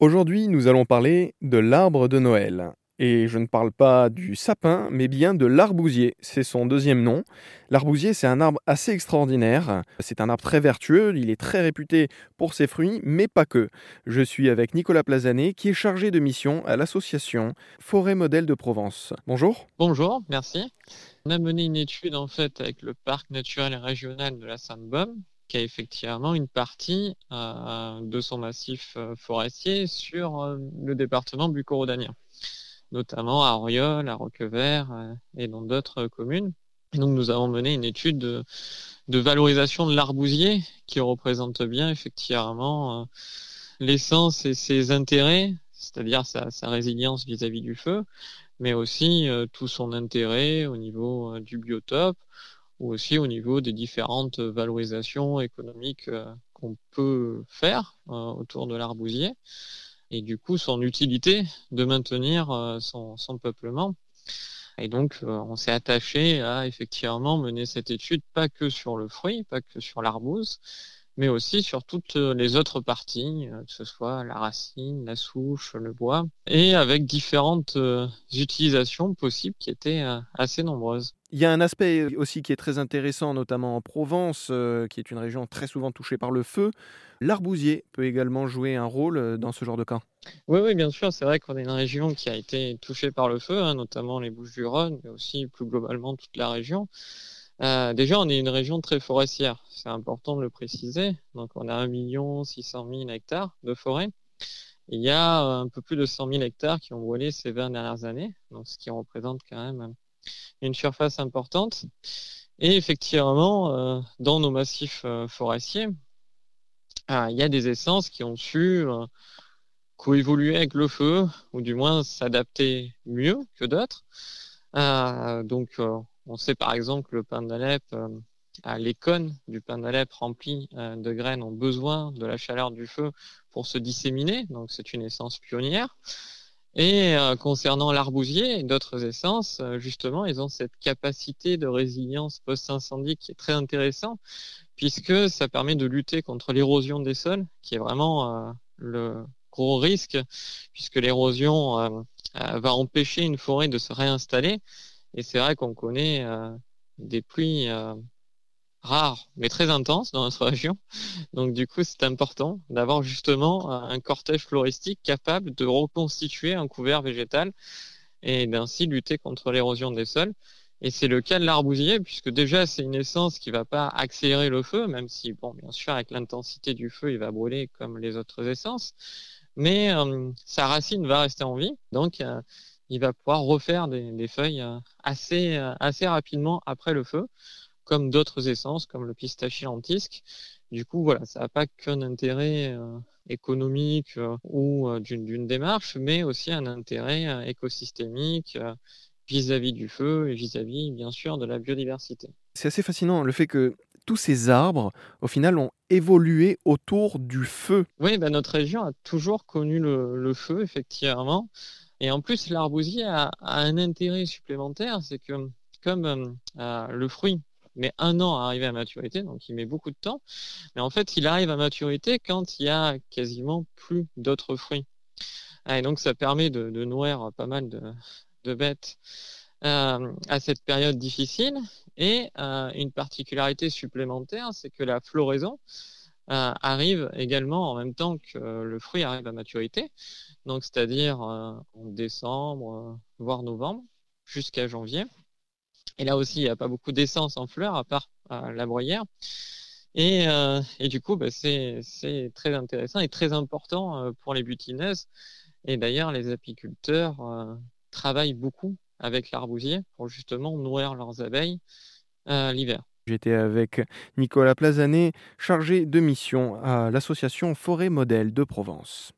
Aujourd'hui, nous allons parler de l'arbre de Noël. Et je ne parle pas du sapin, mais bien de l'arbousier. C'est son deuxième nom. L'arbousier, c'est un arbre assez extraordinaire. C'est un arbre très vertueux. Il est très réputé pour ses fruits, mais pas que. Je suis avec Nicolas Plazanet, qui est chargé de mission à l'association Forêt Modèle de Provence. Bonjour. Bonjour, merci. On a mené une étude en fait avec le parc naturel régional de la Sainte-Baume, qui a effectivement une partie euh, de son massif euh, forestier sur euh, le département bucco-rhodanien notamment à Oriol, à Roquevert et dans d'autres communes. Donc nous avons mené une étude de, valorisation de l'arbousier qui représente bien effectivement l'essence et ses intérêts, c'est-à-dire sa, résilience vis-à-vis du feu, mais aussi tout son intérêt au niveau du biotope ou aussi au niveau des différentes valorisations économiques qu'on peut faire autour de l'arbousier et du coup son utilité de maintenir euh, son, peuplement. Et donc, euh, on s'est attaché à effectivement mener cette étude pas que sur le fruit, pas que sur l'arbouse, mais aussi sur toutes les autres parties, euh, que ce soit la racine, la souche, le bois, et avec différentes utilisations possibles qui étaient assez nombreuses. Il y a un aspect aussi qui est très intéressant, notamment en Provence, qui est une région très souvent touchée par le feu. L'arbousier peut également jouer un rôle dans ce genre de cas. Oui, oui, bien sûr. C'est vrai qu'on est une région qui a été touchée par le feu, hein, notamment les Bouches-du-Rhône, mais aussi plus globalement toute la région. Euh, déjà, on est une région très forestière. C'est important de le préciser. Donc, on a 1 600 000 hectares de forêt. Il y a euh, un peu plus de 100 000 hectares qui ont brûlé ces 20 dernières années, donc ce qui représente quand même une surface importante. Et effectivement, euh, dans nos massifs forestiers, il y a des essences qui ont su coévoluer avec le feu, ou du moins s'adapter mieux que d'autres. Donc, on sait par exemple que le pain d'Alep, euh, les cônes du pain d'Alep remplis de graines ont besoin de la chaleur du feu pour se disséminer, donc c'est une essence pionnière. Et concernant l'arbousier et d'autres essences, justement, ils ont cette capacité de résilience post-incendie qui est très intéressant, puisque ça permet de lutter contre l'érosion des sols, qui est vraiment le, gros risque puisque l'érosion euh, euh, va empêcher une forêt de se réinstaller. Et c'est vrai qu'on connaît euh, des pluies rares mais très intenses dans notre région. Donc du coup, c'est important d'avoir justement un cortège floristique capable de reconstituer un couvert végétal et d'ainsi lutter contre l'érosion des sols. Et c'est le cas de l'arbousier, puisque déjà c'est une essence qui va pas accélérer le feu, même si, bon, bien sûr, avec l'intensité du feu, il va brûler comme les autres essences mais euh, sa racine va rester en vie, donc euh, il va pouvoir refaire des, feuilles euh, assez, assez rapidement après le feu, comme d'autres essences, comme le pistachier lentisque. Du coup, voilà, ça n'a pas qu'un intérêt économique ou d'une démarche, mais aussi un intérêt écosystémique vis-à-vis du feu et vis-à-vis, bien sûr, de la biodiversité. C'est assez fascinant le fait que tous ces arbres, au final, ont évolué autour du feu. Oui, ben notre région a toujours connu le, feu, effectivement. Et en plus, l'arbousier a, un intérêt supplémentaire, c'est que comme euh, euh, le fruit met un an à arriver à maturité, donc il met beaucoup de temps, mais en fait, il arrive à maturité quand il y a quasiment plus d'autres fruits. Et donc, ça permet de, nourrir pas mal de bêtes euh, à cette période difficile. Et une particularité supplémentaire, c'est que la floraison euh, arrive également en même temps que le fruit arrive à maturité, donc c'est-à-dire en décembre, voire novembre, jusqu'à janvier. Et là aussi, il n'y a pas beaucoup d'essence en fleurs, à part la bruyère. Et, du coup, bah, c'est très intéressant et très important pour les butineuses. Et d'ailleurs, les apiculteurs travaillent beaucoup avec l'arbousier pour justement nourrir leurs abeilles euh, l'hiver. J'étais avec Nicolas Plazanet, chargé de mission à l'association Forêt Modèle de Provence.